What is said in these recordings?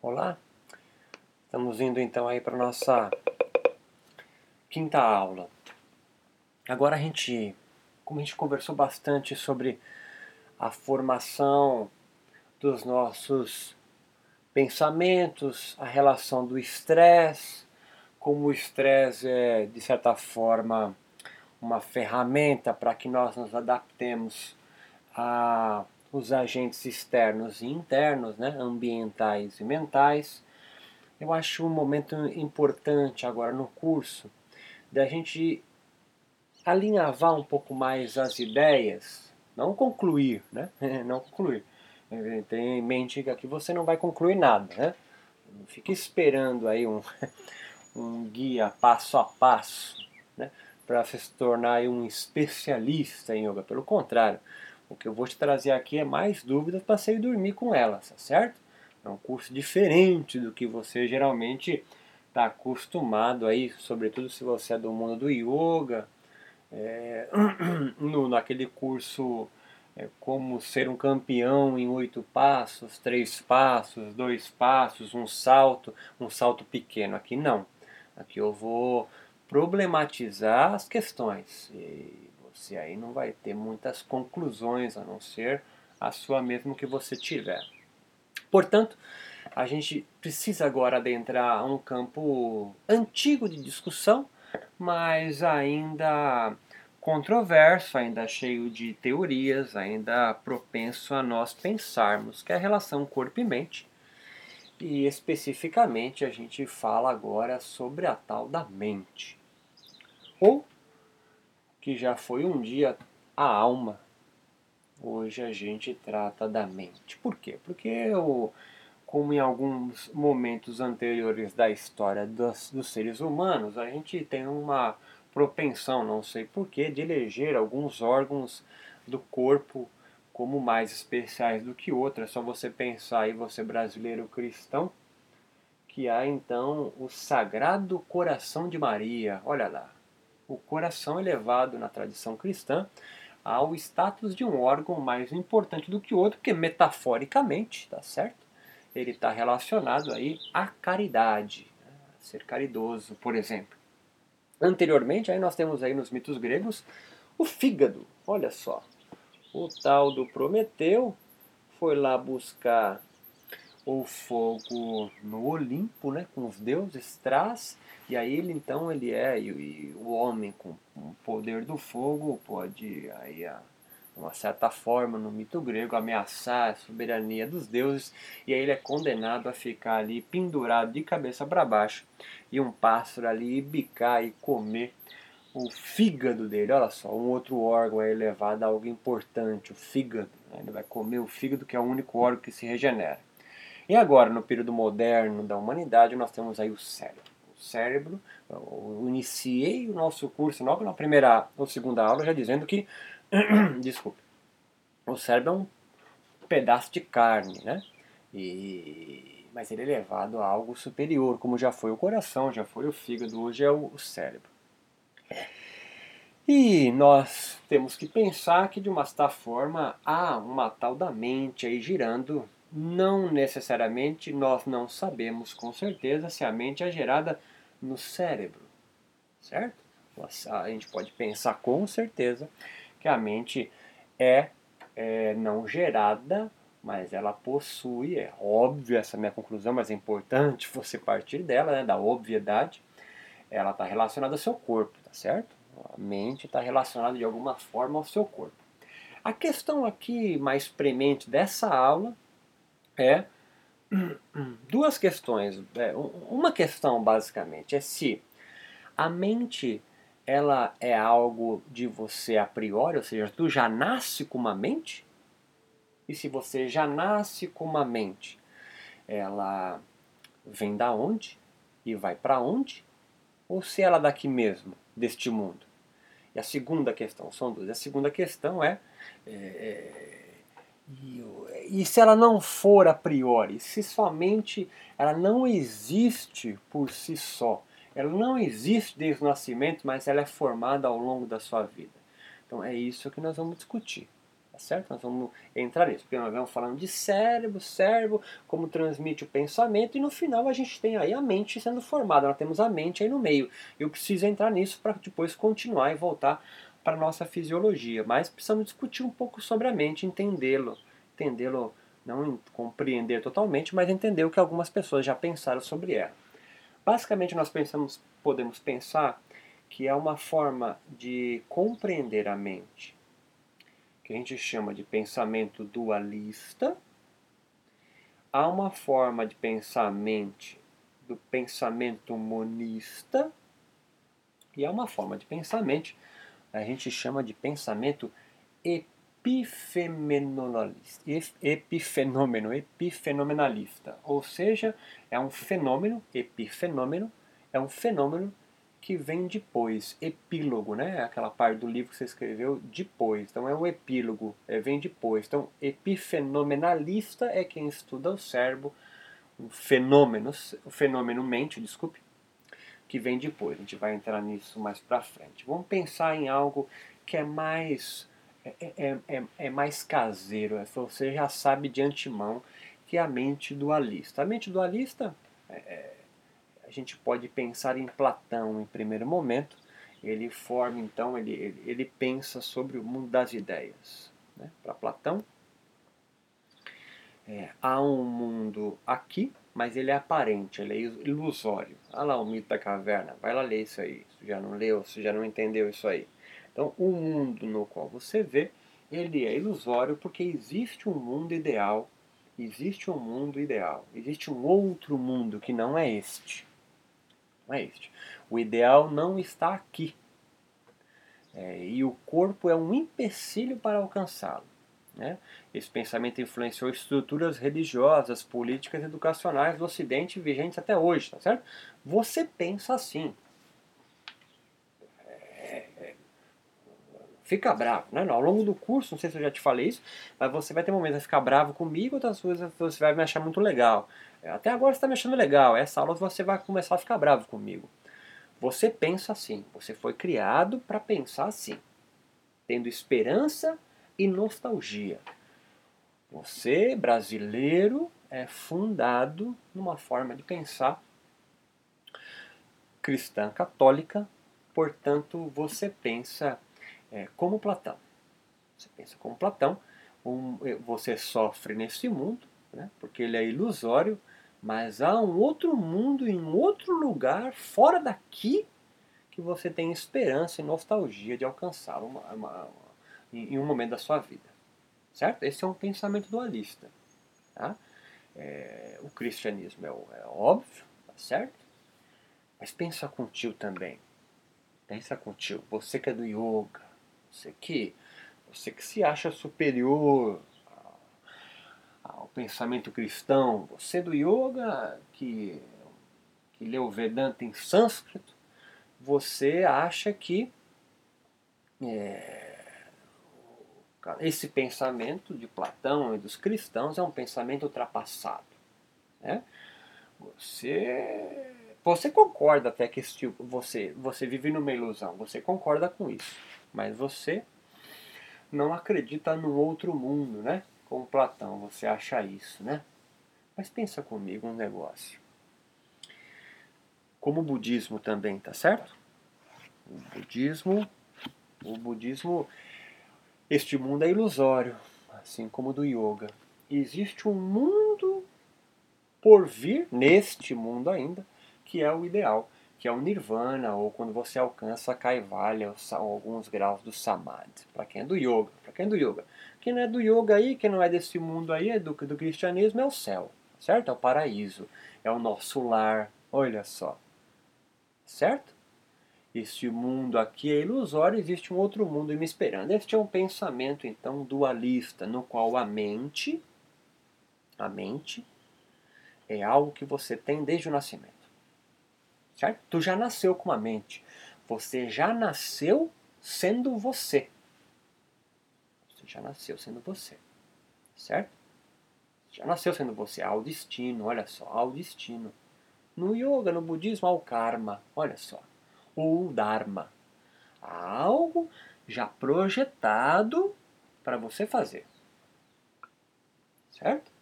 Olá, estamos indo então aí para nossa quinta aula. Agora a gente, como a gente conversou bastante sobre a formação dos nossos pensamentos, a relação do estresse, como o estresse é de certa forma uma ferramenta para que nós nos adaptemos a os agentes externos e internos, né, ambientais e mentais. Eu acho um momento importante agora no curso da gente alinhavar um pouco mais as ideias, não concluir, né? não concluir. Tenha em mente que aqui você não vai concluir nada, né? Fique esperando aí um, um guia passo a passo, né? Para se tornar um especialista em yoga. Pelo contrário, o que eu vou te trazer aqui é mais dúvidas para você ir dormir com elas, tá certo? É um curso diferente do que você geralmente está acostumado aí, sobretudo se você é do mundo do yoga, é, no, naquele curso é, como ser um campeão em oito passos, três passos, dois passos, um salto, um salto pequeno. Aqui não. Aqui eu vou problematizar as questões. E você aí não vai ter muitas conclusões a não ser a sua mesmo que você tiver. Portanto, a gente precisa agora adentrar um campo antigo de discussão, mas ainda controverso, ainda cheio de teorias, ainda propenso a nós pensarmos, que é a relação corpo e mente. E especificamente a gente fala agora sobre a tal da mente. Ou que já foi um dia a alma, hoje a gente trata da mente. Por quê? Porque, o, como em alguns momentos anteriores da história dos, dos seres humanos, a gente tem uma propensão, não sei porquê, de eleger alguns órgãos do corpo como mais especiais do que outros. É só você pensar aí, você brasileiro cristão, que há então o Sagrado Coração de Maria. Olha lá, o coração elevado na tradição cristã ao status de um órgão mais importante do que o outro, porque metaforicamente, tá certo? Ele está relacionado aí à caridade, né? ser caridoso, por exemplo. Anteriormente, aí nós temos aí nos mitos gregos o fígado. Olha só, o tal do Prometeu foi lá buscar o fogo no Olimpo, né, com os deuses, traz e aí ele então ele é e, e o homem com o poder do fogo pode aí a uma certa forma no mito grego ameaçar a soberania dos deuses e aí ele é condenado a ficar ali pendurado de cabeça para baixo e um pássaro ali bicar e comer o fígado dele, olha só, um outro órgão é elevado a algo importante, o fígado. Né? Ele vai comer o fígado, que é o único órgão que se regenera. E agora, no período moderno da humanidade, nós temos aí o cérebro cérebro. Eu iniciei o nosso curso logo na primeira ou segunda aula já dizendo que, desculpe, o cérebro é um pedaço de carne, né? E, mas ele é levado a algo superior, como já foi o coração, já foi o fígado, hoje é o cérebro. E nós temos que pensar que de uma certa forma há uma tal da mente aí girando não necessariamente nós não sabemos com certeza se a mente é gerada no cérebro, certo? A gente pode pensar com certeza que a mente é, é não gerada, mas ela possui, é óbvio essa minha conclusão, mas é importante você partir dela, né, da obviedade. Ela está relacionada ao seu corpo, tá certo? A mente está relacionada de alguma forma ao seu corpo. A questão aqui mais premente dessa aula é duas questões. É, uma questão, basicamente, é se a mente ela é algo de você a priori, ou seja, tu já nasce com uma mente? E se você já nasce com uma mente, ela vem da onde e vai para onde? Ou se ela é daqui mesmo, deste mundo? E a segunda questão, são duas. A segunda questão é, é, é e, se ela não for a priori, se somente ela não existe por si só, ela não existe desde o nascimento, mas ela é formada ao longo da sua vida. Então é isso que nós vamos discutir, Tá certo? Nós vamos entrar nisso, porque nós vamos falando de cérebro, cérebro, como transmite o pensamento, e no final a gente tem aí a mente sendo formada, nós temos a mente aí no meio. Eu preciso entrar nisso para depois continuar e voltar para a nossa fisiologia, mas precisamos discutir um pouco sobre a mente, entendê-lo, entendê-lo, não compreender totalmente, mas entender o que algumas pessoas já pensaram sobre ela. Basicamente nós pensamos, podemos pensar que é uma forma de compreender a mente que a gente chama de pensamento dualista, há uma forma de pensamento do pensamento monista e há uma forma de pensamento a gente chama de pensamento epifenomenalista, epifenômeno, epifenomenalista, ou seja, é um fenômeno, epifenômeno, é um fenômeno que vem depois, epílogo, né? Aquela parte do livro que você escreveu depois. Então é um epílogo, é, vem depois. Então, epifenomenalista é quem estuda o cérebro, o fenômeno, o fenômeno mente, desculpe, que vem depois. A gente vai entrar nisso mais para frente. Vamos pensar em algo que é mais é, é, é, é mais caseiro. É, você já sabe de antemão que é a mente dualista. A mente dualista é, é a gente pode pensar em Platão em primeiro momento. Ele forma, então, ele, ele, ele pensa sobre o mundo das ideias. Né? Para Platão, é, há um mundo aqui, mas ele é aparente, ele é ilusório. Olha lá o mito da caverna, vai lá ler isso aí. Se já não leu, se já não entendeu isso aí. Então, o mundo no qual você vê, ele é ilusório porque existe um mundo ideal, existe um mundo ideal, existe um outro mundo que não é este não é este. O ideal não está aqui. É, e o corpo é um empecilho para alcançá-lo. Né? Esse pensamento influenciou estruturas religiosas, políticas e educacionais do Ocidente vigentes até hoje, tá certo? Você pensa assim. É, é, fica bravo, né? Ao longo do curso, não sei se eu já te falei isso, mas você vai ter momentos de ficar bravo comigo, outras coisas você vai me achar muito legal. É, até agora você está me achando legal, essa aula você vai começar a ficar bravo comigo. Você pensa assim, você foi criado para pensar assim, tendo esperança e nostalgia. Você, brasileiro, é fundado numa forma de pensar cristã católica, portanto você pensa é, como Platão. Você pensa como Platão, um, você sofre nesse mundo, né, porque ele é ilusório, mas há um outro mundo em outro lugar, fora daqui, que você tem esperança e nostalgia de alcançar uma, uma, em um momento da sua vida. Certo? Esse é um pensamento dualista. Tá? É, o cristianismo é, é óbvio, tá certo? Mas pensa contigo também. Pensa contigo. Você que é do yoga, você que, você que se acha superior ao pensamento cristão, você do yoga, que, que lê o Vedanta em sânscrito, você acha que é, esse pensamento de Platão e dos cristãos é um pensamento ultrapassado. Né? Você, você concorda até que esse tipo, você, você vive numa ilusão, você concorda com isso, mas você não acredita no outro mundo, né? como Platão, você acha isso, né? Mas pensa comigo um negócio. Como o budismo também, tá certo? O budismo, o budismo, este mundo é ilusório, assim como o do yoga. Existe um mundo por vir neste mundo ainda, que é o ideal, que é o nirvana ou quando você alcança a kaivalya, ou alguns graus do samadhi. Para quem é do yoga, para quem é do yoga. Quem não é do yoga aí, quem não é desse mundo aí, é do, do cristianismo, é o céu, certo? É o paraíso, é o nosso lar, olha só, certo? Este mundo aqui é ilusório, existe um outro mundo me esperando. Este é um pensamento, então, dualista, no qual a mente, a mente, é algo que você tem desde o nascimento. Certo? Tu já nasceu com uma mente. Você já nasceu sendo você já nasceu sendo você. Certo? Já nasceu sendo você. Há o destino, olha só, há o destino. No yoga, no budismo, há o karma, olha só. Ou dharma. Algo já projetado para você fazer. Certo?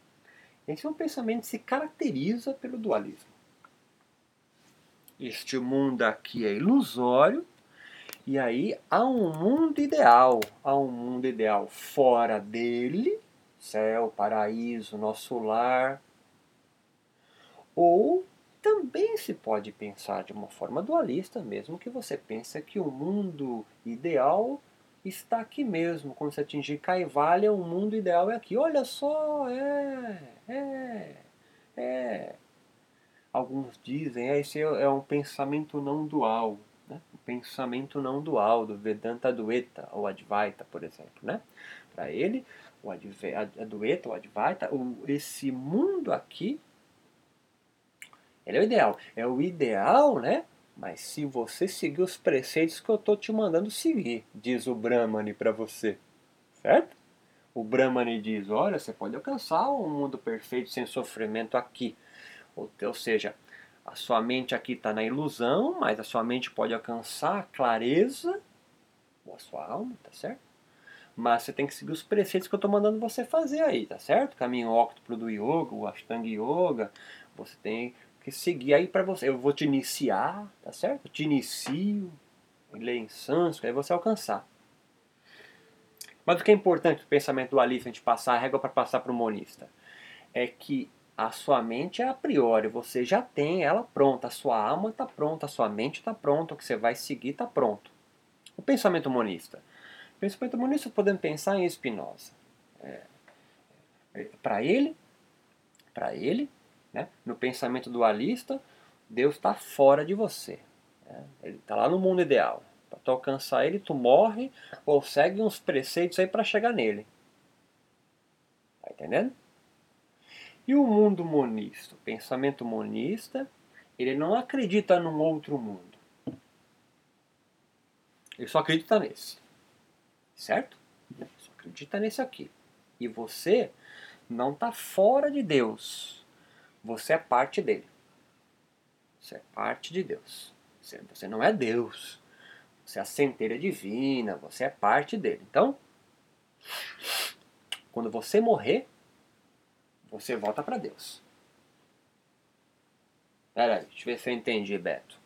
Esse é um pensamento que se caracteriza pelo dualismo. Este mundo aqui é ilusório, e aí há um mundo ideal, há um mundo ideal fora dele, céu, paraíso, nosso lar. Ou também se pode pensar de uma forma dualista, mesmo que você pense que o mundo ideal está aqui mesmo. Quando você atingir Caivalha, o mundo ideal é aqui. Olha só, é, é, é. Alguns dizem, é, esse é um pensamento não dual. Né? O pensamento não dual do Vedanta Dueta, ou Advaita, por exemplo. Né? Para ele, o Advaita, o Advaita, o, esse mundo aqui ele é o ideal. É o ideal, né? Mas se você seguir os preceitos que eu estou te mandando seguir, diz o Brahmani para você. Certo? O Brahmani diz: olha, você pode alcançar um mundo perfeito sem sofrimento aqui. Ou, ou seja, a sua mente aqui está na ilusão, mas a sua mente pode alcançar a clareza, a sua alma, tá certo? Mas você tem que seguir os preceitos que eu estou mandando você fazer aí, tá certo? Caminho óctuplo do yoga, o Ashtanga Yoga. Você tem que seguir aí para você. Eu vou te iniciar, tá certo? Eu te inicio, ler em sânscrito, aí você alcançar. Mas o que é importante do pensamento dualista, a gente passar a régua para passar para o monista, é que a sua mente é a priori, você já tem ela pronta, a sua alma está pronta, a sua mente está pronta, o que você vai seguir está pronto. O pensamento monista. O pensamento monista podemos pensar em Spinoza. É, é, para ele, para ele, né? No pensamento dualista, Deus está fora de você. Né? Ele está lá no mundo ideal. Para tu alcançar ele, tu morre ou segue uns preceitos aí para chegar nele. Tá entendendo? E o mundo monista, o pensamento monista, ele não acredita num outro mundo. Ele só acredita nesse. Certo? Só acredita nesse aqui. E você não está fora de Deus. Você é parte dele. Você é parte de Deus. Você, não é Deus. Você é a centelha divina. Você é parte dele. Então, quando você morrer, você volta para Deus. Peraí, deixa eu ver se eu entendi, Beto.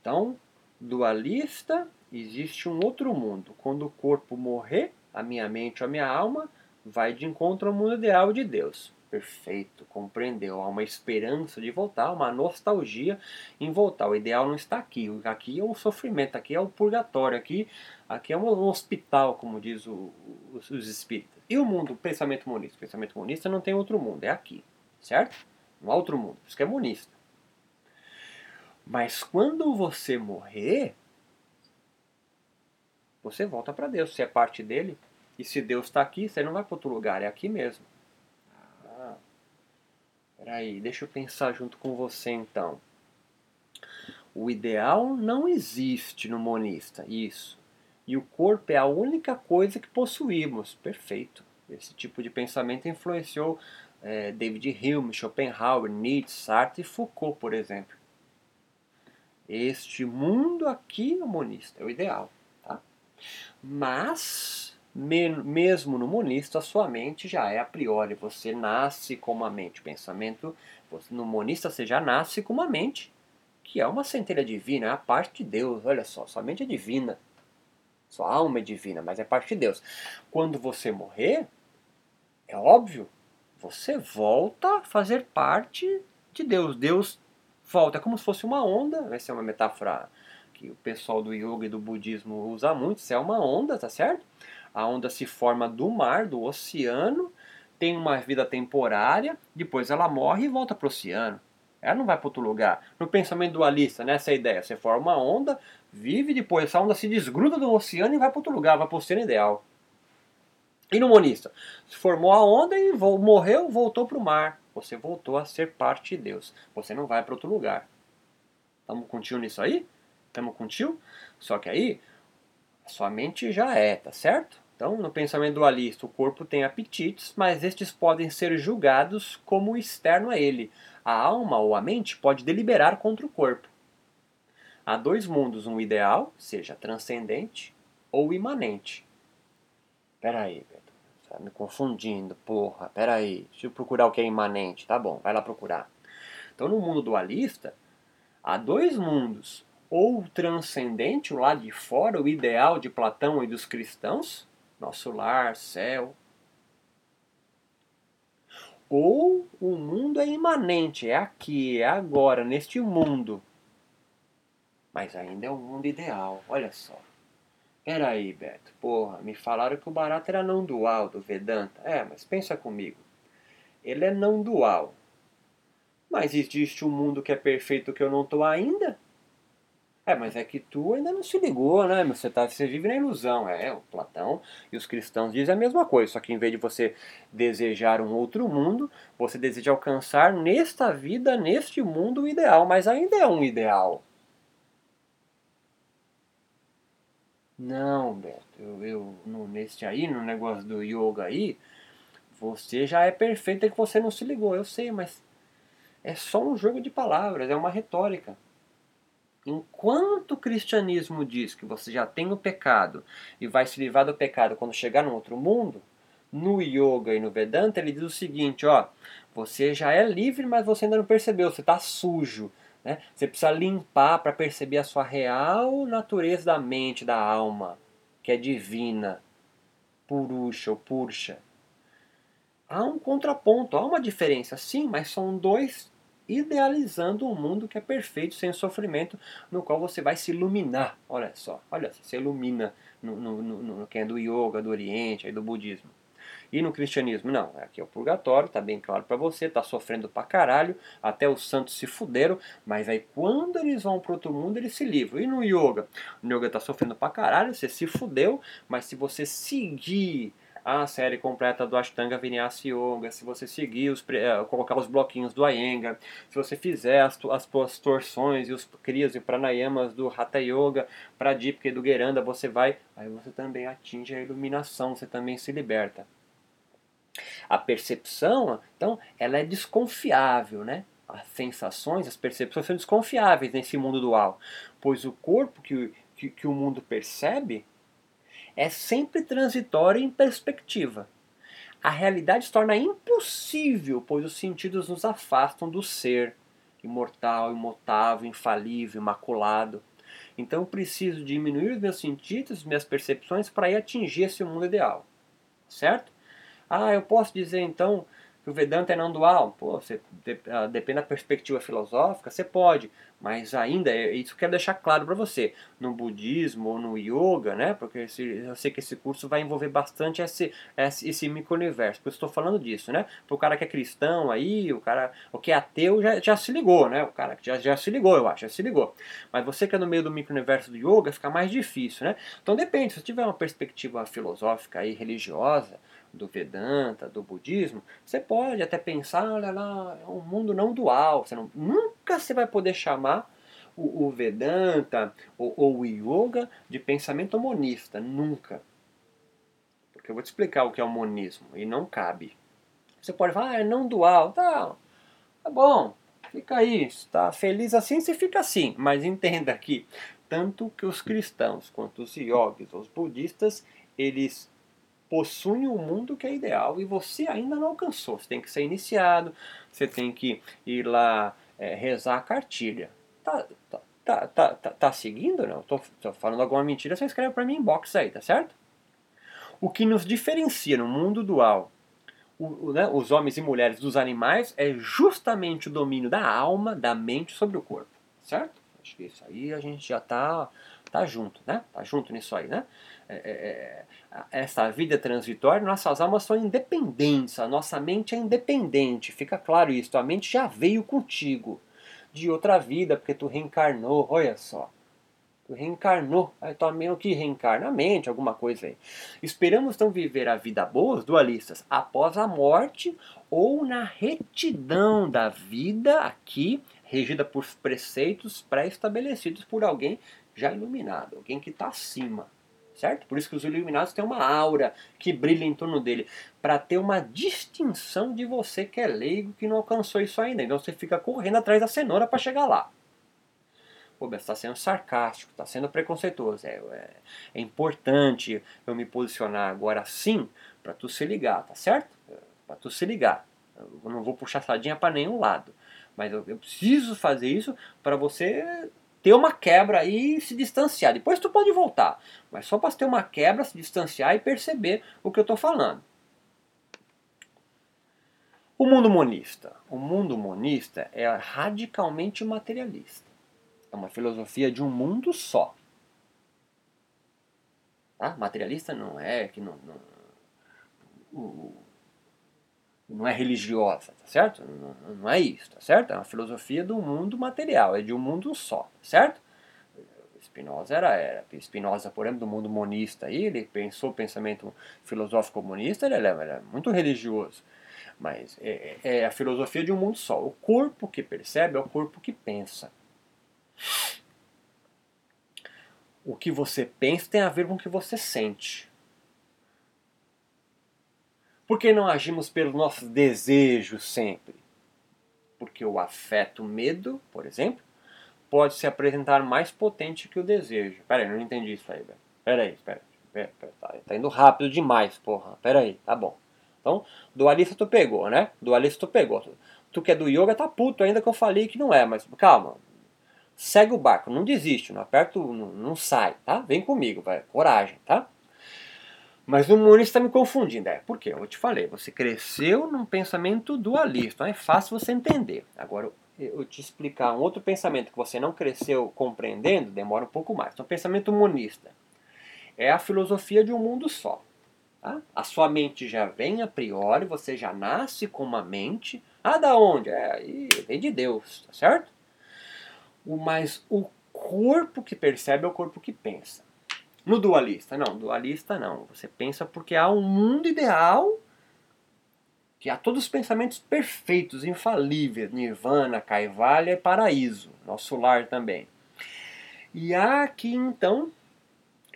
Então, dualista, existe um outro mundo. Quando o corpo morrer, a minha mente a minha alma vai de encontro ao mundo ideal de Deus. Perfeito, compreendeu. Há uma esperança de voltar, uma nostalgia em voltar. O ideal não está aqui. Aqui é o sofrimento, aqui é o purgatório, aqui, aqui é um hospital, como diz o, os, os espíritas. E o mundo, o pensamento monista? O pensamento monista não tem outro mundo, é aqui, certo? Não há outro mundo, isso que é monista. Mas quando você morrer, você volta para Deus, você é parte dele. E se Deus está aqui, você não vai para outro lugar, é aqui mesmo. Peraí, deixa eu pensar junto com você então. O ideal não existe no monista, isso. E o corpo é a única coisa que possuímos. Perfeito. Esse tipo de pensamento influenciou é, David Hume, Schopenhauer, Nietzsche, Sartre e Foucault, por exemplo. Este mundo aqui é o monista, é o ideal. Tá? Mas mesmo no monista, sua mente já é a priori. Você nasce com uma mente. O pensamento, no monista, você já nasce com uma mente, que é uma centelha divina, é a parte de Deus. Olha só, sua mente é divina. Sua alma é divina, mas é parte de Deus. Quando você morrer, é óbvio, você volta a fazer parte de Deus. Deus volta, é como se fosse uma onda. Essa é uma metáfora que o pessoal do yoga e do budismo usa muito. Isso é uma onda, tá certo? A onda se forma do mar, do oceano, tem uma vida temporária, depois ela morre e volta para o oceano. Ela não vai para outro lugar. No pensamento dualista, nessa né, ideia, você forma uma onda, vive, depois essa onda se desgruda do oceano e vai para outro lugar, vai para o oceano ideal. E no monista? Se formou a onda e morreu, voltou para o mar. Você voltou a ser parte de Deus. Você não vai para outro lugar. Estamos contigo nisso aí? Estamos contigo? Só que aí, a sua mente já é, tá certo? Então, no pensamento dualista, o corpo tem apetites, mas estes podem ser julgados como externo a ele. A alma ou a mente pode deliberar contra o corpo. Há dois mundos, um ideal, seja transcendente, ou imanente. Peraí, Beto. Tá me confundindo, porra. Peraí. Deixa eu procurar o que é imanente. Tá bom, vai lá procurar. Então, no mundo dualista, há dois mundos. Ou o transcendente, o lado de fora, o ideal de Platão e dos cristãos, nosso lar, céu. Ou o mundo é imanente, é aqui, é agora, neste mundo. Mas ainda é o mundo ideal, olha só. Peraí, Beto, porra, me falaram que o barato era não dual do Vedanta. É, mas pensa comigo. Ele é não dual. Mas existe um mundo que é perfeito que eu não tô ainda? É, mas é que tu ainda não se ligou, né? Você, tá, você vive na ilusão. É, o Platão e os cristãos dizem a mesma coisa, só que em vez de você desejar um outro mundo, você deseja alcançar nesta vida, neste mundo, o ideal, mas ainda é um ideal. Não, Beto, eu, eu no, neste aí, no negócio do yoga aí, você já é perfeito, é que você não se ligou, eu sei, mas é só um jogo de palavras, é uma retórica. Enquanto o cristianismo diz que você já tem o pecado e vai se livrar do pecado quando chegar no outro mundo, no yoga e no Vedanta ele diz o seguinte, ó, você já é livre, mas você ainda não percebeu, você está sujo. Né? Você precisa limpar para perceber a sua real natureza da mente, da alma, que é divina, purusha ou pursha. Há um contraponto, há uma diferença, sim, mas são dois idealizando um mundo que é perfeito, sem sofrimento, no qual você vai se iluminar. Olha só, olha você ilumina no, no, no, no, quem é do yoga, do oriente, aí do budismo. E no cristianismo, não, aqui é o purgatório, tá bem claro para você, tá sofrendo pra caralho, até os santos se fuderam, mas aí quando eles vão pro outro mundo, eles se livram. E no yoga? No yoga tá sofrendo pra caralho, você se fudeu, mas se você seguir a série completa do Ashtanga Vinyasa Yoga, se você seguir, os, eh, colocar os bloquinhos do Iyengar, se você fizer as, as, torções e os kriyas e pranayamas do Hatha Yoga, Pradipika e do Geranda, você vai, aí você também atinge a iluminação, você também se liberta. A percepção, então, ela é desconfiável, né? As sensações, as percepções são desconfiáveis nesse mundo dual, pois o corpo que, que, que o mundo percebe é sempre transitório em perspectiva. A realidade se torna impossível, pois os sentidos nos afastam do ser imortal, imutável, infalível, imaculado. Então preciso diminuir os meus sentidos, minhas percepções para ir atingir esse mundo ideal. Certo? Ah, eu posso dizer então que o Vedanta é não dual. Pô, você, ah, depende da perspectiva filosófica, você pode, mas ainda, é, isso quero deixar claro para você, no budismo ou no yoga, né, porque esse, eu sei que esse curso vai envolver bastante esse, esse, esse micro-universo, por isso estou falando disso, né, para o cara que é cristão aí, o cara, o que é ateu já, já se ligou, né, o cara que já, já se ligou, eu acho, já se ligou, mas você que é no meio do micro-universo do yoga, fica mais difícil, né, então depende, se tiver uma perspectiva filosófica e religiosa, do Vedanta, do budismo, você pode até pensar, olha lá, é um mundo não dual. Você não, nunca você vai poder chamar o, o Vedanta ou, ou, o Yoga de pensamento monista. Nunca. Porque eu vou te explicar o que é o monismo e não cabe. Você pode falar, ah, é não dual. Tá, tá bom, fica aí. Está feliz assim, você fica assim. Mas entenda que tanto que os cristãos quanto os yogis, os budistas, eles possuem um mundo que é ideal e você ainda não alcançou. Você tem que ser iniciado, você tem que ir lá é, rezar a cartilha. Tá, tá, tá, tá, tá, tá seguindo? Não? Tô, tô falando alguma mentira, você escreve para mim em box aí, tá certo? O que nos diferencia no mundo dual o, né, os homens e mulheres dos animais é justamente o domínio da alma, da mente sobre o corpo, certo? Acho que isso aí a gente já tá, tá junto, né? Tá junto nisso aí, né? É, é, é, essa vida transitória, nossas almas são independentes, a nossa mente é independente, fica claro isso, a mente já veio contigo de outra vida, porque tu reencarnou, olha só. Tu reencarnou, aí tu meio que reencarna a mente, alguma coisa aí. Esperamos então viver a vida boa, os dualistas, após a morte ou na retidão da vida aqui, regida por preceitos pré-estabelecidos por alguém já iluminado, alguém que está acima certo? Por isso que os iluminados têm uma aura que brilha em torno dele, para ter uma distinção de você que é leigo, que não alcançou isso ainda. Então você fica correndo atrás da cenoura para chegar lá. Pô, você está sendo sarcástico, está sendo preconceituoso. É, é, é, importante eu me posicionar agora sim para tu se ligar, tá certo? Para tu se ligar. Eu não vou puxar sardinha para nenhum lado. Mas eu, eu preciso fazer isso para você ter uma quebra e se distanciar. Depois tu pode voltar, mas só para ter uma quebra, se distanciar e perceber o que eu estou falando. O mundo monista. O mundo monista é radicalmente materialista. É uma filosofia de um mundo só. Tá? Materialista não é que não, não, não é religiosa, tá certo? Não, não, é isso, tá certo? É uma filosofia do mundo material, é de um mundo só, tá certo? Spinoza era, era Spinoza, por exemplo, do mundo monista, aí, ele pensou o pensamento filosófico comunista, ele era, muito religioso. Mas é, é, é a filosofia de um mundo só. O corpo que percebe é o corpo que pensa. O que você pensa tem a ver com o que você sente. Por que não agimos pelos nossos desejos sempre? Porque o afeto medo, por exemplo, pode se apresentar mais potente que o desejo. Pera aí, não entendi isso aí, velho. Pera aí, pera, pera, tá, tá indo rápido demais, porra. Pera aí, tá bom. Então, dualista tu pegou, né? Dualista tu pegou. Tu que é do yoga tá puto ainda que eu falei que não é, mas calma. Segue o barco, não desiste, não aperta, não, não sai, tá? Vem comigo, vai, coragem, tá? Mas o monista está me confundindo. É, por quê? Eu te falei, você cresceu num pensamento dualista, então é fácil você entender. Agora, eu te explicar um outro pensamento que você não cresceu compreendendo, demora um pouco mais. Então, pensamento monista é a filosofia de um mundo só. Tá? A sua mente já vem a priori, você já nasce com uma mente. Ah, da onde? É, vem de Deus, tá certo? O, mas o corpo que percebe é o corpo que pensa. No dualista, não, dualista não. Você pensa porque há um mundo ideal que há todos os pensamentos perfeitos, infalíveis, nirvana, kaivalya e paraíso, nosso lar também. E há aqui então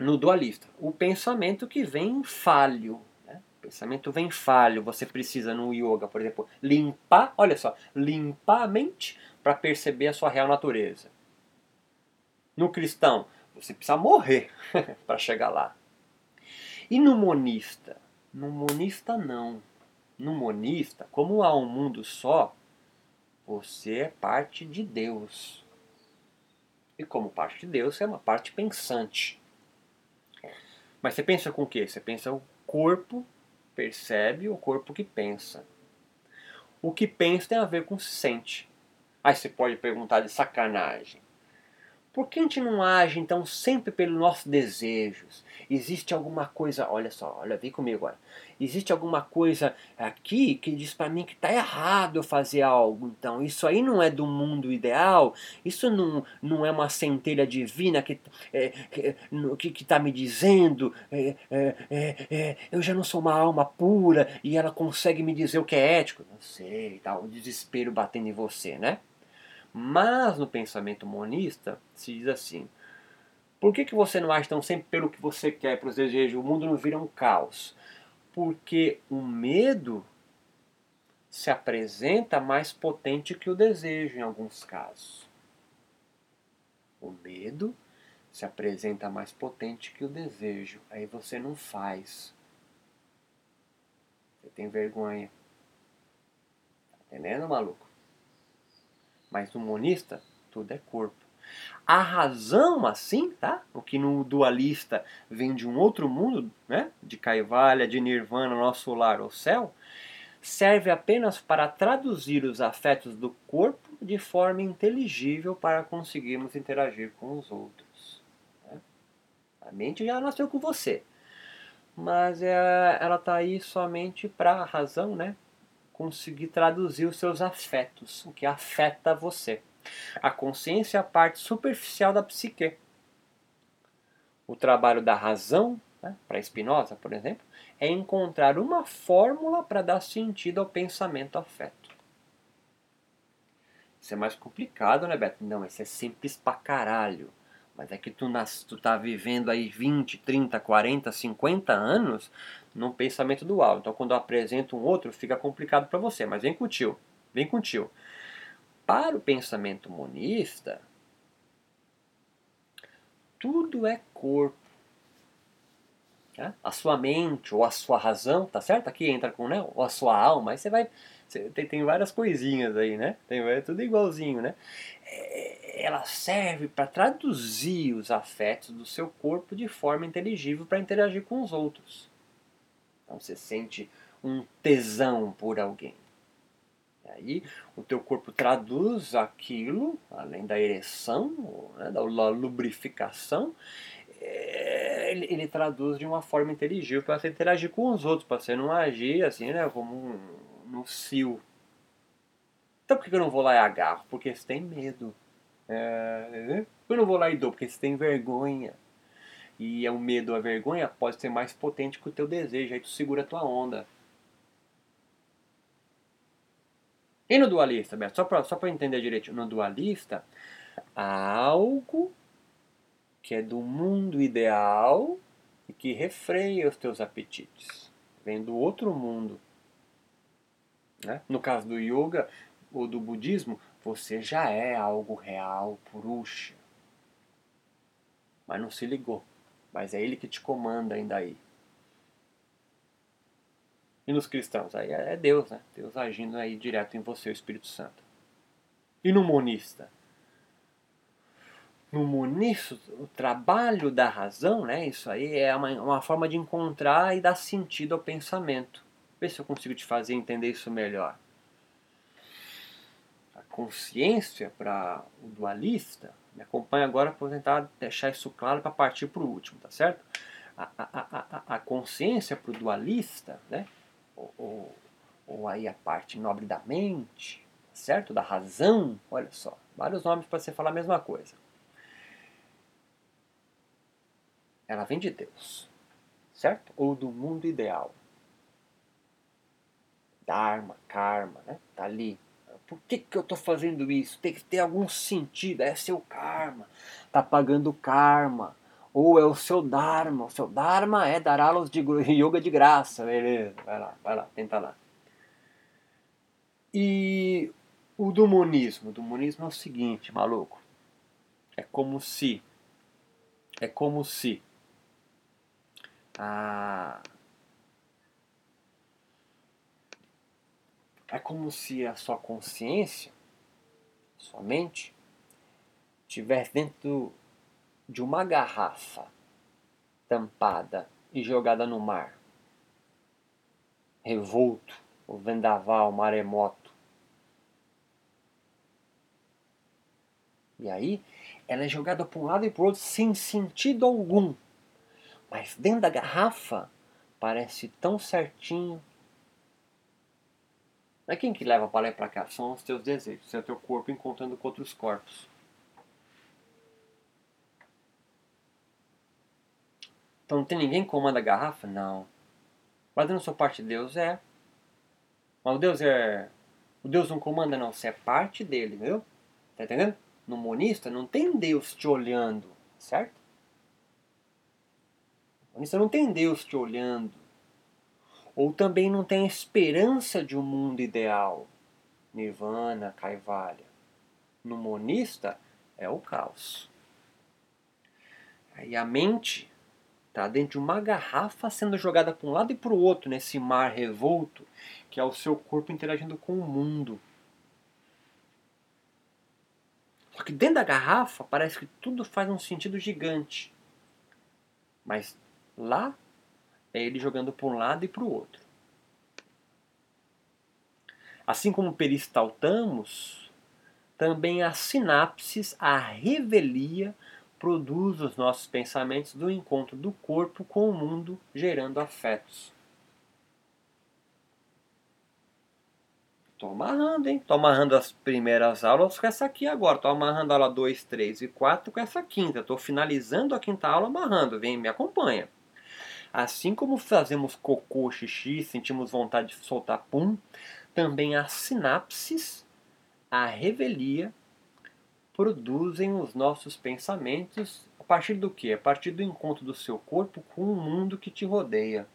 no dualista. O pensamento que vem falho. Né? Pensamento vem falho. Você precisa no yoga, por exemplo, limpar, olha só, limpar a mente para perceber a sua real natureza. No cristão, você precisa morrer para chegar lá. E no monista? No monista não. No monista, como há um mundo só, você é parte de Deus. E como parte de Deus, você é uma parte pensante. Mas você pensa com o quê? Você pensa o corpo percebe o corpo que pensa. O que pensa tem a ver com o que sente. Aí você pode perguntar de sacanagem. Por que a gente não age então sempre pelos nossos desejos? Existe alguma coisa, olha só, olha, vem comigo agora. Existe alguma coisa aqui que diz para mim que está errado eu fazer algo. Então, isso aí não é do mundo ideal. Isso não, não é uma centelha divina que é, que está me dizendo é, é, é, é, eu já não sou uma alma pura e ela consegue me dizer o que é ético. Não sei, tá, o desespero batendo em você, né? Mas no pensamento monista se diz assim: por que, que você não age tão sempre pelo que você quer, pelos desejos? O mundo não vira um caos. Porque o medo se apresenta mais potente que o desejo em alguns casos. O medo se apresenta mais potente que o desejo. Aí você não faz. Você tem vergonha. Tá entendendo, maluco? Mas no monista, tudo é corpo. A razão, assim, tá? O que no dualista vem de um outro mundo, né? De Kaivalya, de Nirvana, nosso lar, o céu, serve apenas para traduzir os afetos do corpo de forma inteligível para conseguirmos interagir com os outros. Né? A mente já nasceu com você, mas é, ela está aí somente para a razão, né? Conseguir traduzir os seus afetos, o que afeta você. A consciência é a parte superficial da psique. O trabalho da razão, né, para Spinoza, por exemplo, é encontrar uma fórmula para dar sentido ao pensamento afeto. Isso é mais complicado, né, Beto? Não, isso é simples pra caralho. Mas é que tu, nas, tu tá vivendo aí 20, 30, 40, 50 anos num pensamento dual. Então quando eu apresento um outro, fica complicado para você. Mas vem com o tio. Vem com o tio. Para o pensamento monista, tudo é corpo. Tá? A sua mente ou a sua razão, tá certo? Aqui entra com, né? Ou a sua alma, aí você vai. Você tem, tem várias coisinhas aí, né? Tem, é tudo igualzinho, né? É, ela serve para traduzir os afetos do seu corpo de forma inteligível para interagir com os outros. Então você sente um tesão por alguém. E aí o teu corpo traduz aquilo, além da ereção, né, da lubrificação, é, ele, ele, traduz de uma forma inteligível para você interagir com os outros, para você não agir assim, né, como um, no cio. Então por que eu não vou lá e agarro? Porque você tem medo. É, eu não vou lá e dou, porque você tem vergonha. E o medo, a vergonha pode ser mais potente que o teu desejo, aí tu segura a tua onda. E no dualista, Beto, só para só entender direito, no dualista, há algo que é do mundo ideal e que refreia os teus apetites. Vem do outro mundo. Né? No caso do yoga ou do budismo, você já é algo real, purusha. Mas não se ligou. Mas é ele que te comanda ainda aí. E nos cristãos? Aí é Deus, né? Deus agindo aí direto em você, o Espírito Santo. E no monista? No monista, o trabalho da razão, né? Isso aí é uma, uma forma de encontrar e dar sentido ao pensamento. Vê se eu consigo te fazer entender isso melhor. Consciência para o dualista, me acompanha agora para tentar deixar isso claro para partir para o último, tá certo? A, a, a, a consciência para o dualista, né? ou, ou, ou aí a parte nobre da mente, certo? Da razão, olha só, vários nomes para você falar a mesma coisa. Ela vem de Deus, certo? Ou do mundo ideal. Dharma, karma, né? Tá ali. Por que, que eu estou fazendo isso? Tem que ter algum sentido. É seu karma. Tá pagando karma ou é o seu Dharma. O seu Dharma é dar aulas de yoga de graça. Beleza, vai lá, vai lá, tenta lá. E o do monismo. O do monismo é o seguinte, maluco. É como se. É como se. A. É como se a sua consciência, sua mente, estivesse dentro de uma garrafa tampada e jogada no mar. Revolto, o vendaval, o maremoto. E aí, ela é jogada para um lado e para o outro sem sentido algum. Mas dentro da garrafa, parece tão certinho. É quem que leva para lá e para cá, são os teus desejos, é o teu corpo encontrando com outros corpos. Então não tem ninguém que comanda a garrafa? Não. Mas eu não sou parte de Deus? É. Mas o Deus é. O Deus não comanda, não. Você é parte dele, viu? Tá entendendo? No monista não tem Deus te olhando, certo? No monista não tem Deus te olhando. Ou também não tem esperança de um mundo ideal. Nirvana, Kaivalya. No monista é o caos. Aí a mente tá? dentro de uma garrafa sendo jogada para um lado e para o outro nesse mar revolto que é o seu corpo interagindo com o mundo. Só que dentro da garrafa parece que tudo faz um sentido gigante. Mas lá é ele jogando para um lado e para o outro. Assim como peristaltamos, também as sinapses, a revelia produz os nossos pensamentos do encontro do corpo com o mundo, gerando afetos. Estou amarrando, hein? Estou amarrando as primeiras aulas com essa aqui agora. Estou amarrando a aula 2, 3 e 4 com essa quinta. Estou finalizando a quinta aula amarrando. Vem, me acompanha. Assim como fazemos cocô, xixi, sentimos vontade de soltar pum, também as sinapses, a revelia produzem os nossos pensamentos a partir do que? A partir do encontro do seu corpo com o mundo que te rodeia.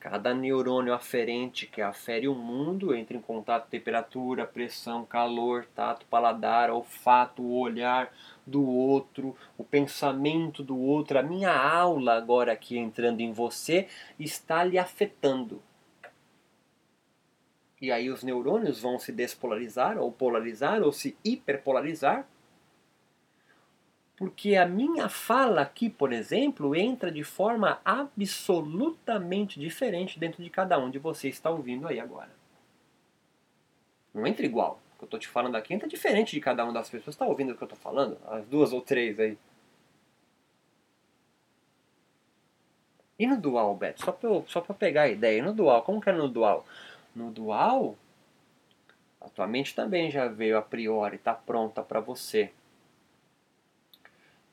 Cada neurônio aferente que afere o mundo entra em contato com temperatura, pressão, calor, tato, paladar, olfato, o olhar do outro, o pensamento do outro. A minha aula agora aqui entrando em você está lhe afetando. E aí os neurônios vão se despolarizar, ou polarizar, ou se hiperpolarizar porque a minha fala aqui, por exemplo, entra de forma absolutamente diferente dentro de cada um de vocês que está ouvindo aí agora. Não entra igual. O que eu estou te falando aqui entra diferente de cada uma das pessoas que está ouvindo o que eu estou falando, as duas ou três aí. E no dual, Beto? Só para só pegar a ideia. E no dual, como que é no dual? No dual, a tua mente também já veio a priori, está pronta para você.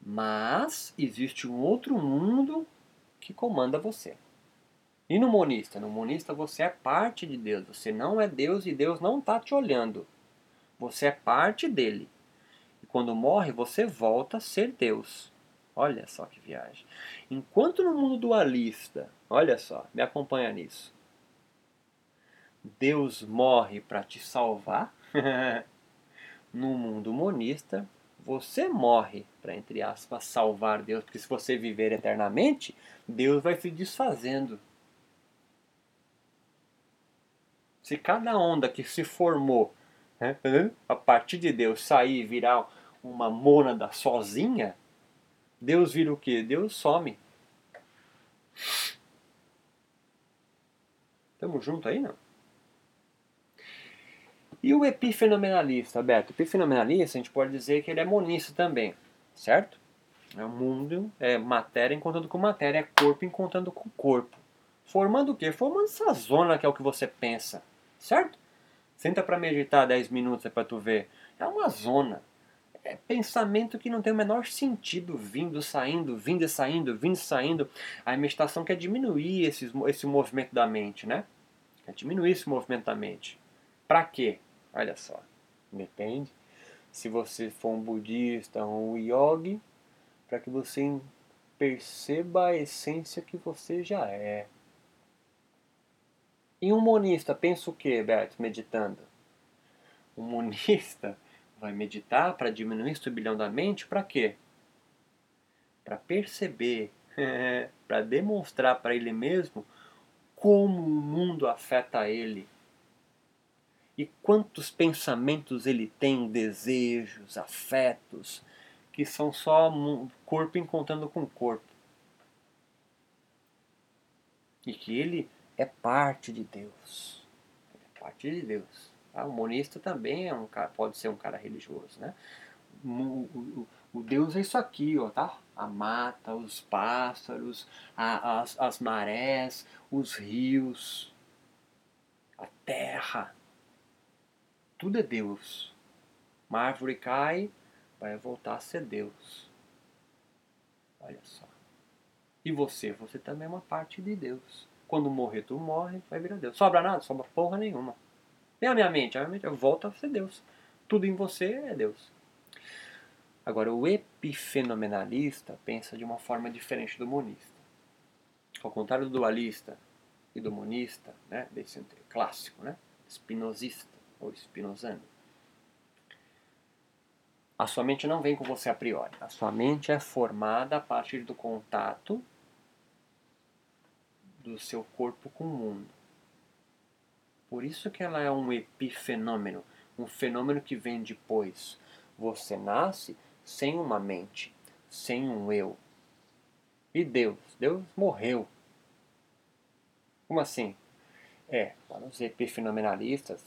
Mas existe um outro mundo que comanda você. E no monista? No monista você é parte de Deus. Você não é Deus e Deus não está te olhando. Você é parte dele. E quando morre, você volta a ser Deus. Olha só que viagem. Enquanto no mundo dualista, olha só, me acompanha nisso. Deus morre para te salvar. no mundo monista, você morre para, entre aspas, salvar Deus, porque se você viver eternamente, Deus vai se desfazendo. Se cada onda que se formou né, a partir de Deus sair e virar uma mônada sozinha, Deus vira o que? Deus some. Tamo junto aí, não? E o epifenomenalista, Beto? Epifenomenalista, a gente pode dizer que ele é monista também, certo? É o mundo, é matéria encontrando com matéria, é corpo encontrando com corpo. Formando o quê? Formando essa zona que é o que você pensa, certo? Senta para meditar 10 minutos é para tu ver. É uma zona. É pensamento que não tem o menor sentido, vindo, saindo, vindo e saindo, vindo e saindo. A meditação quer diminuir esse, esse movimento da mente, né? Quer diminuir esse movimento da mente. Para quê? Olha só, depende. Se você for um budista ou um yogi, para que você perceba a essência que você já é. E um monista pensa o que, Beto, meditando? Um monista vai meditar para diminuir o turbilhão da mente, para quê? Para perceber, para demonstrar para ele mesmo como o mundo afeta ele e quantos pensamentos ele tem, desejos, afetos, que são só corpo encontrando com corpo. E que ele é parte de Deus. é parte de Deus. Ah, o monista também é um cara, pode ser um cara religioso, né? O, o, o Deus é isso aqui, ó, tá? A mata, os pássaros, a, as, as marés, os rios, a terra, tudo é Deus. Uma árvore cai, vai voltar a ser Deus. Olha só. E você? Você também é uma parte de Deus. Quando morrer, tu morre, vai virar Deus. Sobra nada? Sobra porra nenhuma. Nem a minha mente, a minha mente volta a ser Deus. Tudo em você é Deus. Agora, o epifenomenalista pensa de uma forma diferente do monista. Ao contrário do dualista e do monista, né, desse clássico, né, espinosista, ou Spinozano. A sua mente não vem com você a priori. A sua mente é formada a partir do contato do seu corpo com o mundo. Por isso que ela é um epifenômeno, um fenômeno que vem depois. Você nasce sem uma mente, sem um eu. E Deus? Deus morreu. Como assim? É, para os epifenomenalistas,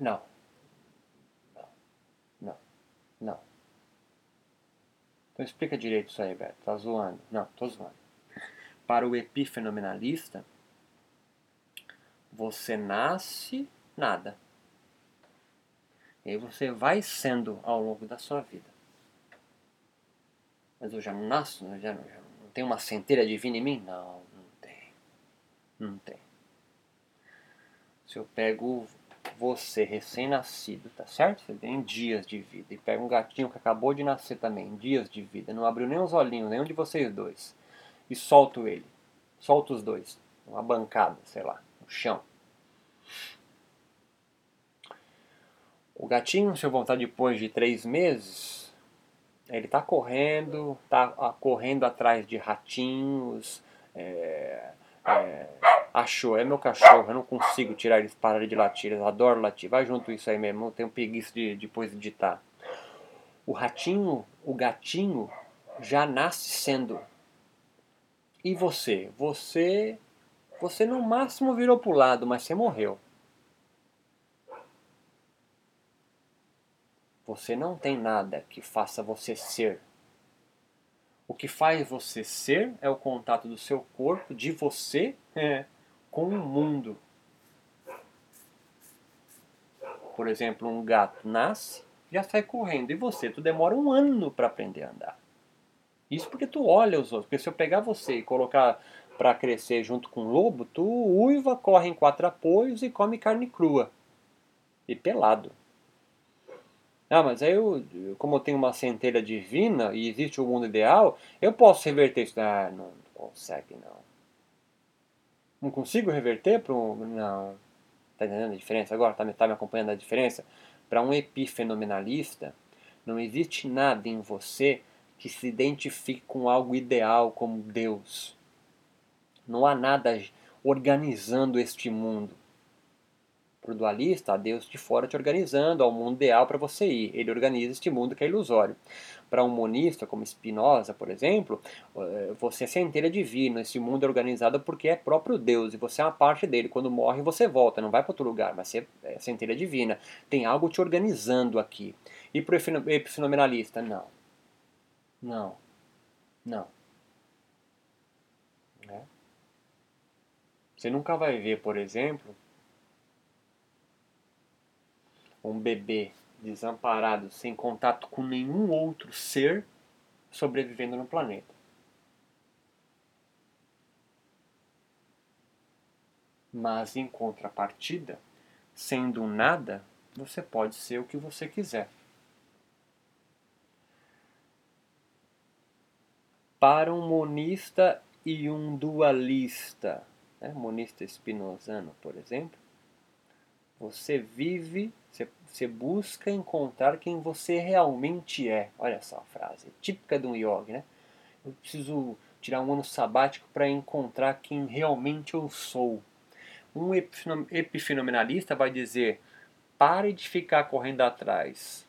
não. Não. Não. Então explica direito isso aí, Beto. Tá zoando. Não, tô zoando. Para o epifenomenalista, você nasce nada. E aí você vai sendo ao longo da sua vida. Mas eu já não nasço, eu já não, já não tenho uma centelha divina em mim? Não, não tem. Não tem. Se eu pego você, recém-nascido, tá certo? Você tem dias de vida. E pega um gatinho que acabou de nascer também, dias de vida. Não abriu nem os olhinhos, nenhum de vocês dois. E solto ele. Solta os dois. Uma bancada, sei lá, no chão. O gatinho, se eu voltar depois de três meses, ele está correndo, está correndo atrás de ratinhos, é, é, achou, é meu cachorro, eu não consigo tirar eles para de latir, eu adoro latir, vai junto isso aí mesmo, eu tenho preguiça de depois editar. O ratinho, o gatinho, já nasce sendo. E você? Você, você no máximo virou pro lado, mas você morreu. Você não tem nada que faça você ser. O que faz você ser é o contato do seu corpo, de você, é, com o mundo. Por exemplo, um gato nasce, já sai correndo. E você, tu demora um ano para aprender a andar. Isso porque tu olha os outros. Porque se eu pegar você e colocar para crescer junto com o lobo, tu uiva, corre em quatro apoios e come carne crua. E pelado. Ah, mas aí eu, como eu tenho uma centelha divina e existe o mundo ideal, eu posso reverter isso. Ah, não consegue não. Não consigo reverter para um. Não. Tá entendendo a diferença agora? Tá, tá me acompanhando a diferença? Para um epifenomenalista, não existe nada em você que se identifique com algo ideal como Deus. Não há nada organizando este mundo. Dualista, há Deus de fora te organizando ao mundo ideal para você ir. Ele organiza este mundo que é ilusório. Para um monista, como Spinoza, por exemplo, eh, você é centelha divina. Esse mundo é organizado porque é próprio Deus e você é uma parte dele. Quando morre, você volta, não vai para outro lugar, mas você é centelha divina. Tem algo te organizando aqui. E para o epifenomenalista, não. Não. Não. Né? Você nunca vai ver, por exemplo, um bebê desamparado, sem contato com nenhum outro ser, sobrevivendo no planeta. Mas em contrapartida, sendo nada, você pode ser o que você quiser. Para um monista e um dualista, né? monista espinosano, por exemplo, você vive, você, você busca encontrar quem você realmente é. Olha só a frase, típica de um yogi, né? Eu preciso tirar um ano sabático para encontrar quem realmente eu sou. Um epifenomenalista vai dizer: pare de ficar correndo atrás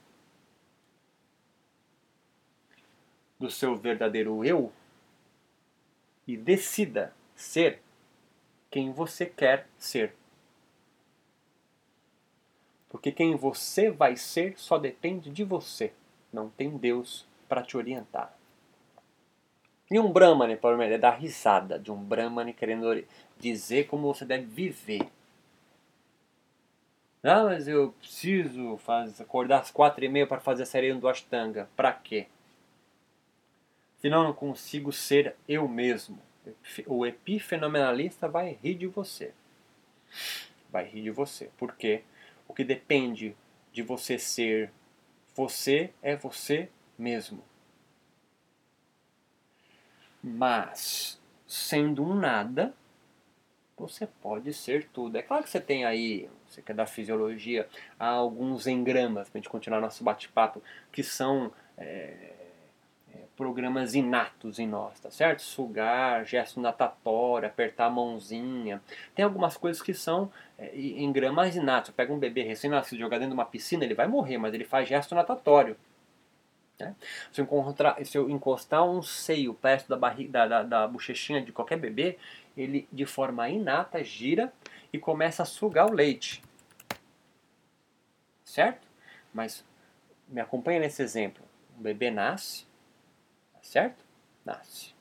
do seu verdadeiro eu e decida ser quem você quer ser. Porque quem você vai ser só depende de você. Não tem Deus para te orientar. E um Brahmane, é dar risada de um Brahmane querendo dizer como você deve viver. Ah, mas eu preciso acordar às quatro e meia para fazer a série do Ashtanga. Para quê? Senão eu não consigo ser eu mesmo. O epifenomenalista vai rir de você. Vai rir de você. Por quê? O que depende de você ser você é você mesmo. Mas, sendo um nada, você pode ser tudo. É claro que você tem aí, você quer dar fisiologia, há alguns engramas, para a gente continuar nosso bate-papo, que são é, programas inatos em nós, tá certo? Sugar, gesto natatório, apertar a mãozinha. Tem algumas coisas que são é, engramas inatos. Pega um bebê recém-nascido jogar dentro de uma piscina, ele vai morrer, mas ele faz gesto natatório. Né? Se, eu se eu encostar um seio perto da, barriga, da, da, da bochechinha de qualquer bebê, ele de forma inata gira e começa a sugar o leite. Certo? Mas me acompanha nesse exemplo. O bebê nasce, certo? Nasce.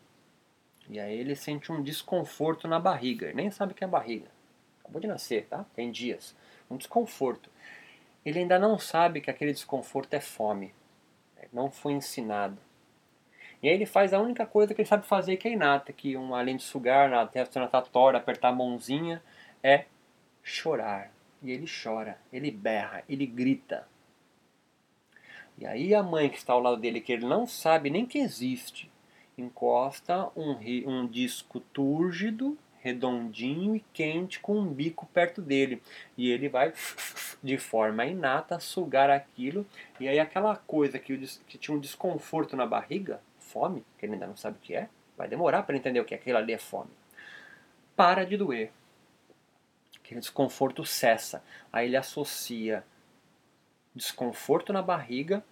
E aí ele sente um desconforto na barriga. Ele nem sabe o que é barriga. Acabou de nascer, tá? Tem dias. Um desconforto. Ele ainda não sabe que aquele desconforto é fome. Não foi ensinado. E aí ele faz a única coisa que ele sabe fazer que é inata, que um, além de sugar na testa natatória, apertar a mãozinha, é chorar. E ele chora, ele berra, ele grita. E aí a mãe que está ao lado dele, que ele não sabe nem que existe, encosta um, um disco túrgido, redondinho e quente com um bico perto dele. E ele vai, de forma inata, sugar aquilo. E aí aquela coisa que, que tinha um desconforto na barriga, fome, que ele ainda não sabe o que é, vai demorar para entender o que é aquilo ali é fome. Para de doer. Aquele desconforto cessa. Aí ele associa desconforto na barriga,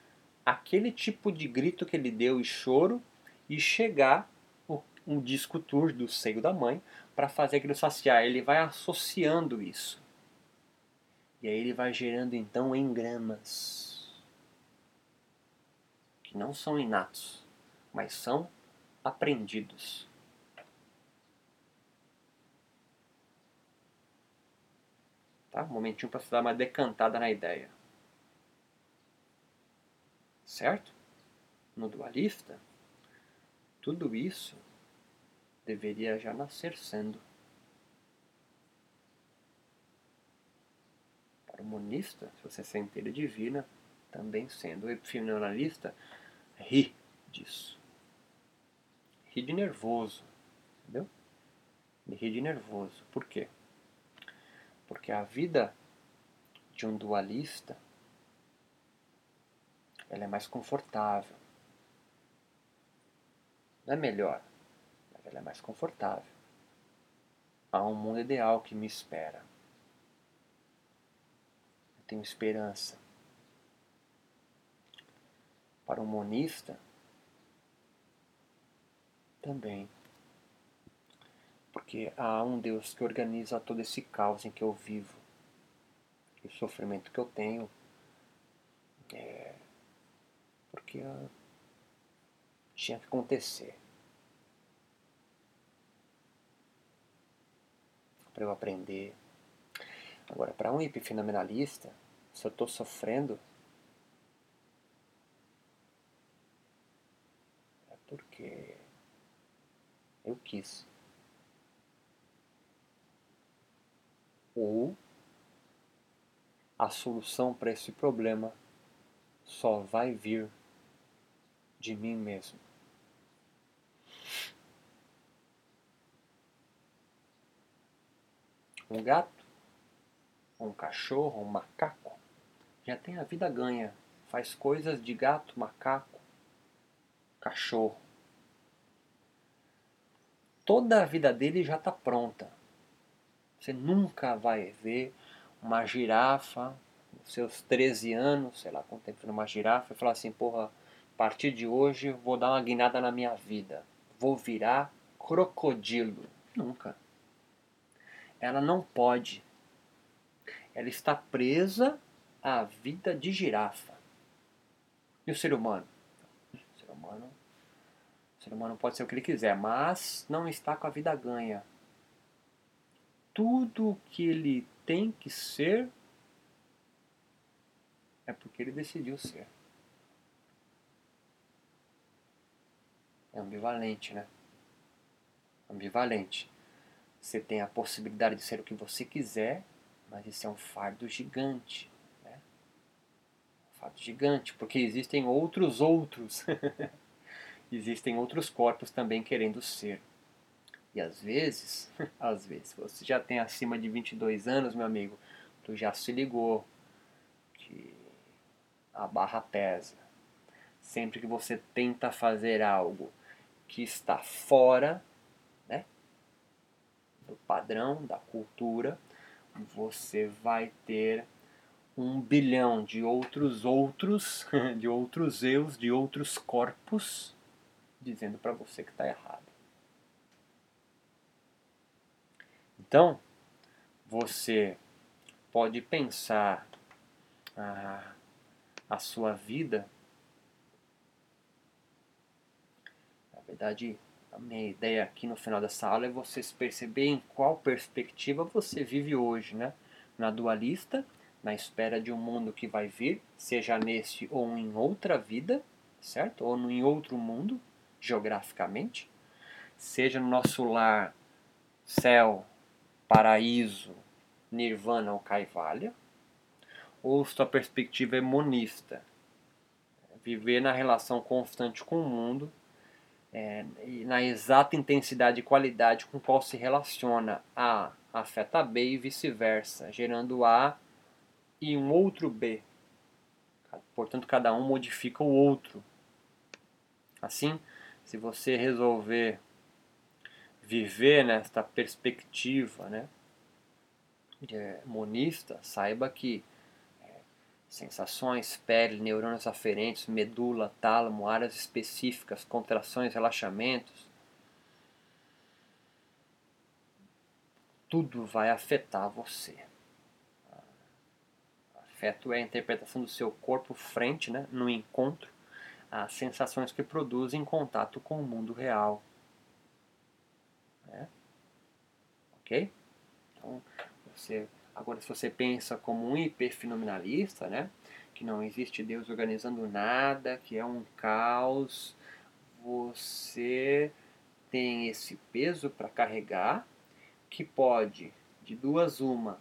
aquele tipo de grito que ele deu e choro, e chegar um disco tour do seio da mãe para fazer aquilo saciar. Ele vai associando isso. E aí ele vai gerando então engramas que não são inatos, mas são aprendidos. Tá? Um momentinho para você dar uma decantada na ideia. Certo? No dualista, tudo isso deveria já nascer sendo. Para o monista, se você sente ele divina, também sendo. O epifenomenalista ri disso. Ri de nervoso. Entendeu? Ele ri de nervoso. Por quê? Porque a vida de um dualista ela é mais confortável. Não é melhor, mas ela é mais confortável. Há um mundo ideal que me espera. Eu tenho esperança. Para um monista, também. Porque há um Deus que organiza todo esse caos em que eu vivo. E o sofrimento que eu tenho. É, uh, tinha que acontecer. Para eu aprender. Agora, para um epifenomenalista, se eu estou sofrendo, é porque eu quis. Ou a solução para esse problema só vai vir de mim mesmo. Um gato, um cachorro, um macaco já tem a vida ganha, faz coisas de gato, macaco, cachorro. Toda a vida dele já está pronta. Você nunca vai ver uma girafa, seus 13 anos, sei lá quanto tempo numa girafa, e falar assim, porra, partir de hoje vou dar uma guinada na minha vida. Vou virar crocodilo. Nunca. Ela não pode. Ela está presa à vida de girafa. E o ser humano? O ser humano, o ser humano pode ser o que ele quiser, mas não está com a vida ganha. Tudo que ele tem que ser é porque ele decidiu ser. É ambivalente, né? Ambivalente. Você tem a possibilidade de ser o que você quiser, mas isso é um fardo gigante. Né? Um fardo gigante, porque existem outros outros. existem outros corpos também querendo ser. E às vezes, às vezes, você já tem acima de 22 anos, meu amigo, tu já se ligou que a barra pesa. Sempre que você tenta fazer algo que está fora né, do padrão, da cultura, você vai ter um bilhão de outros outros, de outros eus, de outros corpos, dizendo para você que está errado. Então, você pode pensar a, a sua vida verdade, a minha ideia aqui no final dessa aula é vocês perceberem em qual perspectiva você vive hoje, né? Na dualista, na espera de um mundo que vai vir, seja neste ou em outra vida, certo? Ou em outro mundo, geograficamente, seja no nosso lar, céu, paraíso, nirvana ou kaivalya, ou sua perspectiva é monista, viver na relação constante com o mundo, é, na exata intensidade e qualidade com qual se relaciona A afeta B e vice-versa, gerando A e um outro B. Portanto, cada um modifica o outro. Assim, se você resolver viver nesta perspectiva né, é, monista, saiba que sensações, pele, neurônios aferentes, medula, tálamo, áreas específicas, contrações, relaxamentos, tudo vai afetar você. Afeto é a interpretação do seu corpo frente, né, no encontro, às sensações que produzem contato com o mundo real. Né? Ok? Então, você, agora se você pensa como um hiperfenomenalista, né, que não existe Deus organizando nada, que é um caos, você tem esse peso para carregar que pode, de duas uma,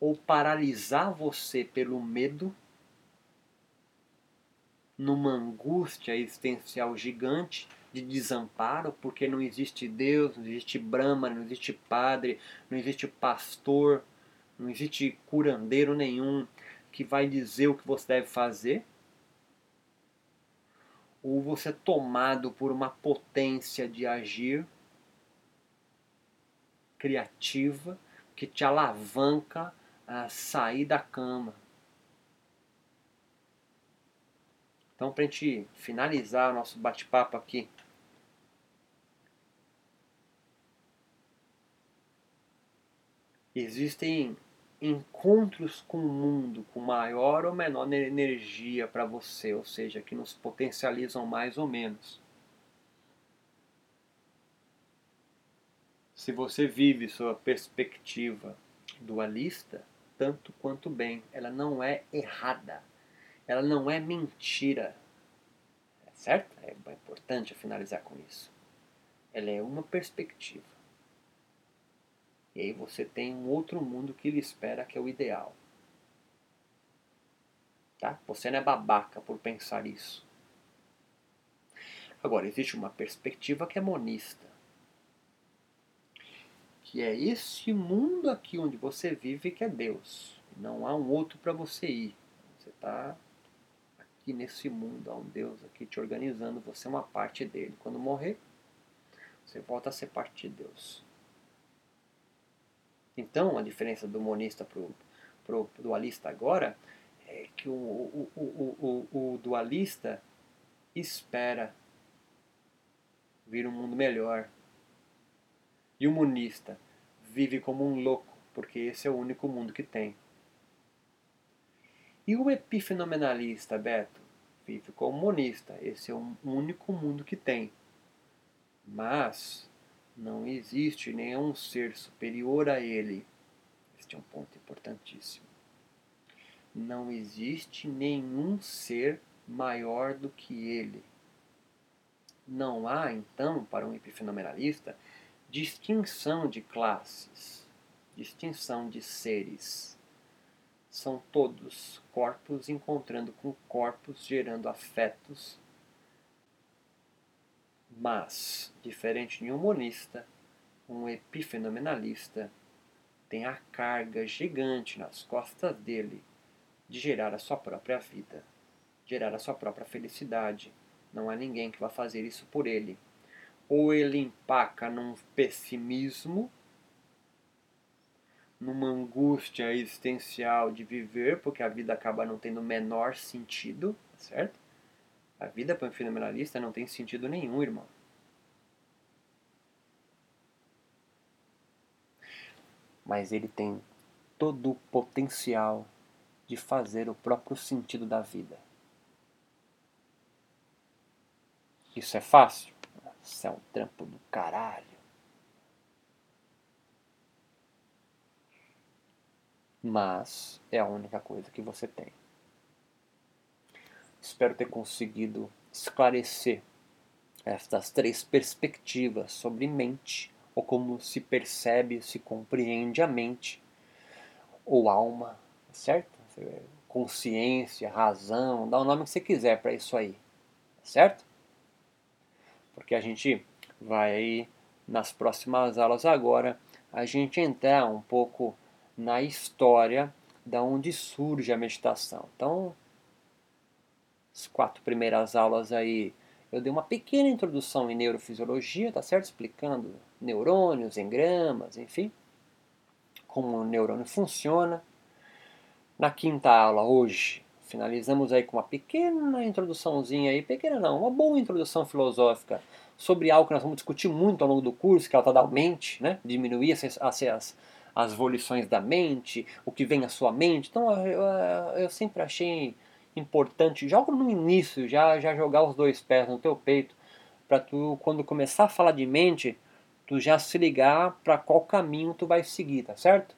ou paralisar você pelo medo, numa angústia existencial gigante de desamparo, porque não existe Deus, não existe Brahma, não existe padre, não existe pastor, não existe curandeiro nenhum que vai dizer o que você deve fazer. Ou você é tomado por uma potência de agir criativa que te alavanca a sair da cama. Então, para a gente finalizar o nosso bate-papo aqui, existem encontros com o mundo com maior ou menor energia para você, ou seja, que nos potencializam mais ou menos. Se você vive sua perspectiva dualista, tanto quanto bem, ela não é errada, ela não é mentira, é certo? É importante finalizar com isso. Ela é uma perspectiva. E aí você tem um outro mundo que lhe espera, que é o ideal. Tá? Você não é babaca por pensar isso. Agora, existe uma perspectiva que é monista que é esse mundo aqui onde você vive que é Deus. Não há um outro para você ir. Você está aqui nesse mundo, há um Deus aqui te organizando, você é uma parte dele. Quando morrer, você volta a ser parte de Deus. Então, a diferença do monista para o dualista agora é que o, o, o, o, o dualista espera vir um mundo melhor, e o monista vive como um louco, porque esse é o único mundo que tem. E o epifenomenalista, Beto, vive como monista, esse é o único mundo que tem. Mas não existe nenhum ser superior a ele. Este é um ponto importantíssimo. Não existe nenhum ser maior do que ele. Não há, então, para um epifenomenalista, distinção de classes, distinção de seres. São todos corpos encontrando com corpos, gerando afetos. Mas, diferente de um monista, um epifenomenalista tem a carga gigante nas costas dele de gerar a sua própria vida, gerar a sua própria felicidade. Não há ninguém que vá fazer isso por ele ou ele empaca num pessimismo, numa angústia existencial de viver, porque a vida acaba não tendo o menor sentido, certo? A vida para um fenomenalista não tem sentido nenhum, irmão. Mas ele tem todo o potencial de fazer o próprio sentido da vida. Isso é fácil? Isso é um trampo do caralho. Mas é a única coisa que você tem. Espero ter conseguido esclarecer estas três perspectivas sobre mente, ou como se percebe, se compreende a mente, ou alma, certo? Consciência, razão, dá o nome que você quiser para isso aí, certo? porque a gente vai nas próximas aulas agora a gente entrar um pouco na história da onde surge a meditação. Então, as quatro primeiras aulas aí eu dei uma pequena introdução em neurofisiologia, tá certo? Explicando neurônios, engramas, enfim, como o neurônio funciona. Na quinta aula, hoje, finalizamos aí com uma pequena introduçãozinha aí, pequena não, uma boa introdução filosófica sobre algo que nós vamos discutir muito ao longo do curso, que é o tal da mente, né? Diminuir as, as, as volições da mente, o que vem à sua mente. Então eu, eu, eu sempre achei importante, joga no início, já, já jogar os dois pés no teu peito, para tu, quando começar a falar de mente, tu já se ligar para qual caminho tu vai seguir, tá certo?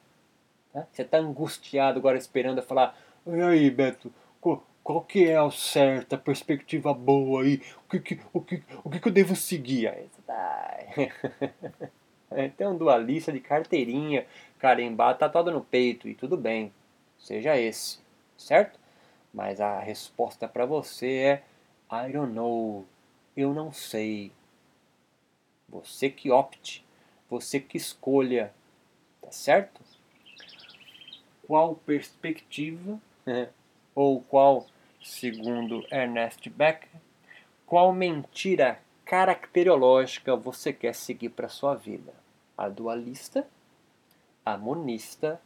Né? Você tá angustiado agora esperando a falar, e aí Beto, qual, qual que é a certa, perspectiva boa aí, o que, que, o que, o que, que eu devo seguir? Aí você tá... Tem um dualista de carteirinha, carimbado, tatuado no peito, e tudo bem, seja esse, certo? Mas a resposta para você é I don't know. Eu não sei. Você que opte, você que escolha, tá certo? Qual perspectiva, né? ou qual, segundo Ernest Becker, qual mentira caracterológica você quer seguir para sua vida? A dualista, a monista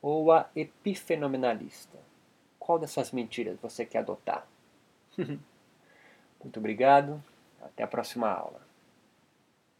ou a epifenomenalista? Qual dessas mentiras você quer adotar? Muito obrigado. Até a próxima aula.